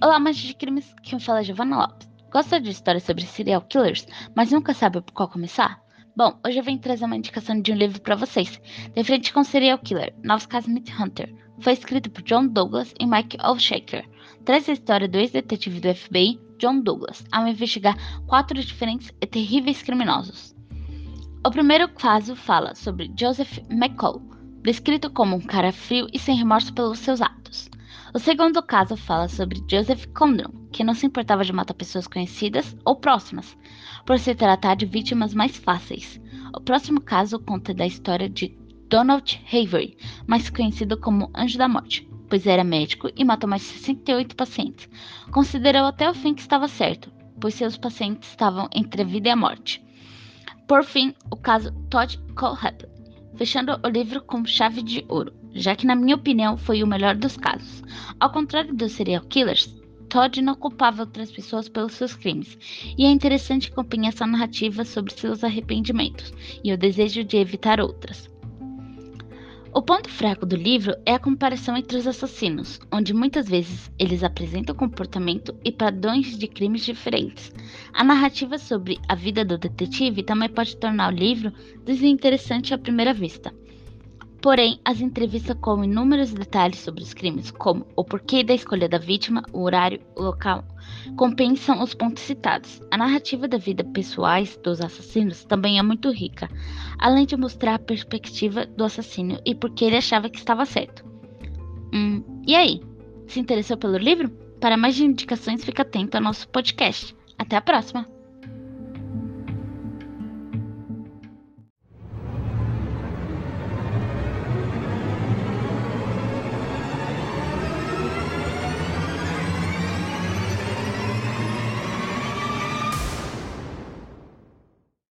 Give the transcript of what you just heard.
Olá, amantes de crimes, quem fala é Giovanna Lopes. Gosta de histórias sobre serial killers, mas nunca sabe por qual começar? Bom, hoje eu venho trazer uma indicação de um livro para vocês. De frente com Serial Killer, Novos Casos Myth Hunter. Foi escrito por John Douglas e Mike Olshaker. Traz a história do ex-detetive do FBI, John Douglas, ao investigar quatro diferentes e terríveis criminosos. O primeiro caso fala sobre Joseph McCall, descrito como um cara frio e sem remorso pelos seus atos. O segundo caso fala sobre Joseph Condon, que não se importava de matar pessoas conhecidas ou próximas, por se tratar de vítimas mais fáceis. O próximo caso conta da história de Donald Havery, mais conhecido como Anjo da Morte, pois era médico e matou mais de 68 pacientes. Considerou até o fim que estava certo, pois seus pacientes estavam entre a vida e a morte. Por fim, o caso Todd Colhap, fechando o livro com chave de ouro, já que, na minha opinião, foi o melhor dos casos. Ao contrário dos serial killers, Todd não culpava outras pessoas pelos seus crimes, e é interessante que acompanhe essa narrativa sobre seus arrependimentos e o desejo de evitar outras. O ponto fraco do livro é a comparação entre os assassinos, onde muitas vezes eles apresentam comportamento e padrões de crimes diferentes. A narrativa sobre a vida do detetive também pode tornar o livro desinteressante à primeira vista. Porém, as entrevistas com inúmeros detalhes sobre os crimes, como o porquê da escolha da vítima, o horário, o local, compensam os pontos citados. A narrativa da vida pessoais dos assassinos também é muito rica, além de mostrar a perspectiva do assassino e por que ele achava que estava certo. Hum, e aí? Se interessou pelo livro? Para mais indicações, fique atento ao nosso podcast. Até a próxima!